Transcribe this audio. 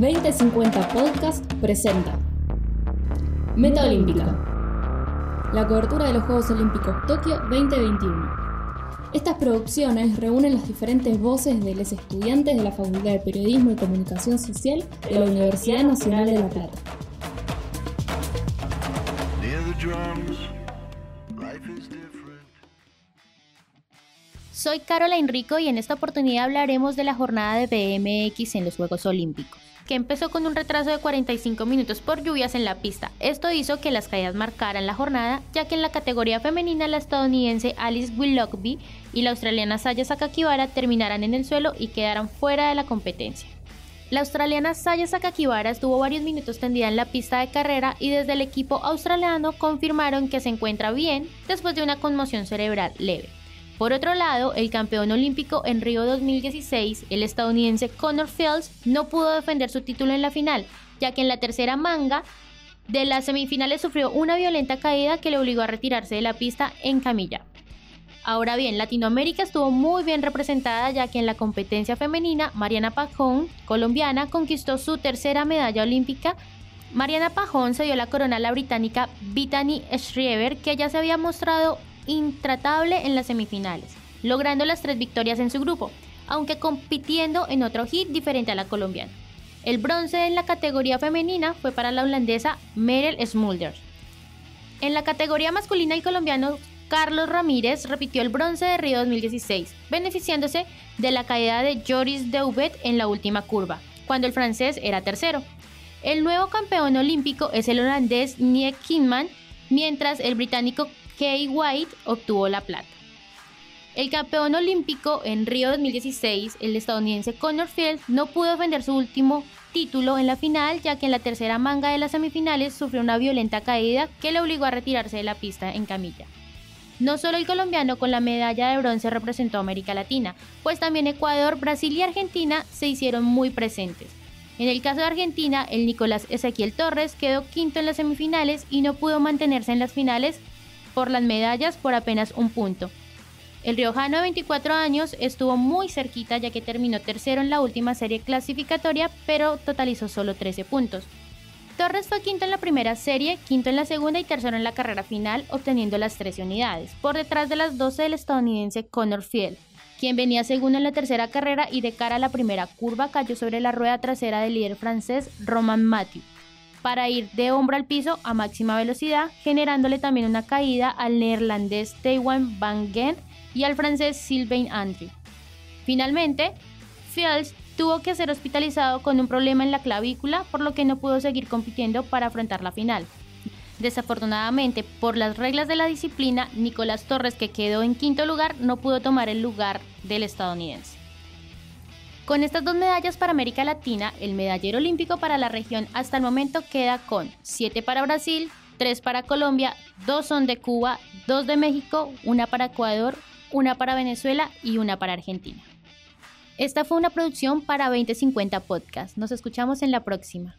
2050 Podcast presenta Meta Olímpica. La cobertura de los Juegos Olímpicos Tokio 2021. Estas producciones reúnen las diferentes voces de los estudiantes de la Facultad de Periodismo y Comunicación Social de la Universidad Nacional de La Plata. Soy Carola Enrico y en esta oportunidad hablaremos de la jornada de BMX en los Juegos Olímpicos, que empezó con un retraso de 45 minutos por lluvias en la pista. Esto hizo que las caídas marcaran la jornada, ya que en la categoría femenina la estadounidense Alice Willoughby y la australiana Saya Sakakibara terminaran en el suelo y quedaran fuera de la competencia. La australiana Saya Sakakibara estuvo varios minutos tendida en la pista de carrera y desde el equipo australiano confirmaron que se encuentra bien después de una conmoción cerebral leve. Por otro lado, el campeón olímpico en Río 2016, el estadounidense Connor Fields, no pudo defender su título en la final, ya que en la tercera manga de las semifinales sufrió una violenta caída que le obligó a retirarse de la pista en camilla. Ahora bien, Latinoamérica estuvo muy bien representada ya que en la competencia femenina, Mariana Pajón, colombiana, conquistó su tercera medalla olímpica. Mariana Pajón se dio la corona a la británica Brittany Schriever, que ya se había mostrado intratable en las semifinales, logrando las tres victorias en su grupo, aunque compitiendo en otro hit diferente a la colombiana. El bronce en la categoría femenina fue para la holandesa Meryl Smulders. En la categoría masculina el colombiano Carlos Ramírez repitió el bronce de Río 2016, beneficiándose de la caída de Joris Deubet en la última curva, cuando el francés era tercero. El nuevo campeón olímpico es el holandés Niek Kinman, mientras el británico Kay White obtuvo la plata. El campeón olímpico en Río 2016, el estadounidense Connor Field, no pudo defender su último título en la final, ya que en la tercera manga de las semifinales sufrió una violenta caída que le obligó a retirarse de la pista en camilla. No solo el colombiano con la medalla de bronce representó a América Latina, pues también Ecuador, Brasil y Argentina se hicieron muy presentes. En el caso de Argentina, el Nicolás Ezequiel Torres quedó quinto en las semifinales y no pudo mantenerse en las finales por las medallas por apenas un punto. El riojano de 24 años estuvo muy cerquita ya que terminó tercero en la última serie clasificatoria, pero totalizó solo 13 puntos. Torres fue quinto en la primera serie, quinto en la segunda y tercero en la carrera final, obteniendo las 13 unidades, por detrás de las 12 del estadounidense Connor Field, quien venía segundo en la tercera carrera y de cara a la primera curva cayó sobre la rueda trasera del líder francés Roman Mathieu para ir de hombro al piso a máxima velocidad, generándole también una caída al neerlandés Taiwan Van Gent y al francés Sylvain Andrew. Finalmente, Fields tuvo que ser hospitalizado con un problema en la clavícula, por lo que no pudo seguir compitiendo para afrontar la final. Desafortunadamente, por las reglas de la disciplina, Nicolás Torres, que quedó en quinto lugar, no pudo tomar el lugar del estadounidense. Con estas dos medallas para América Latina, el medallero olímpico para la región hasta el momento queda con 7 para Brasil, 3 para Colombia, 2 son de Cuba, 2 de México, una para Ecuador, una para Venezuela y una para Argentina. Esta fue una producción para 2050 Podcast. Nos escuchamos en la próxima.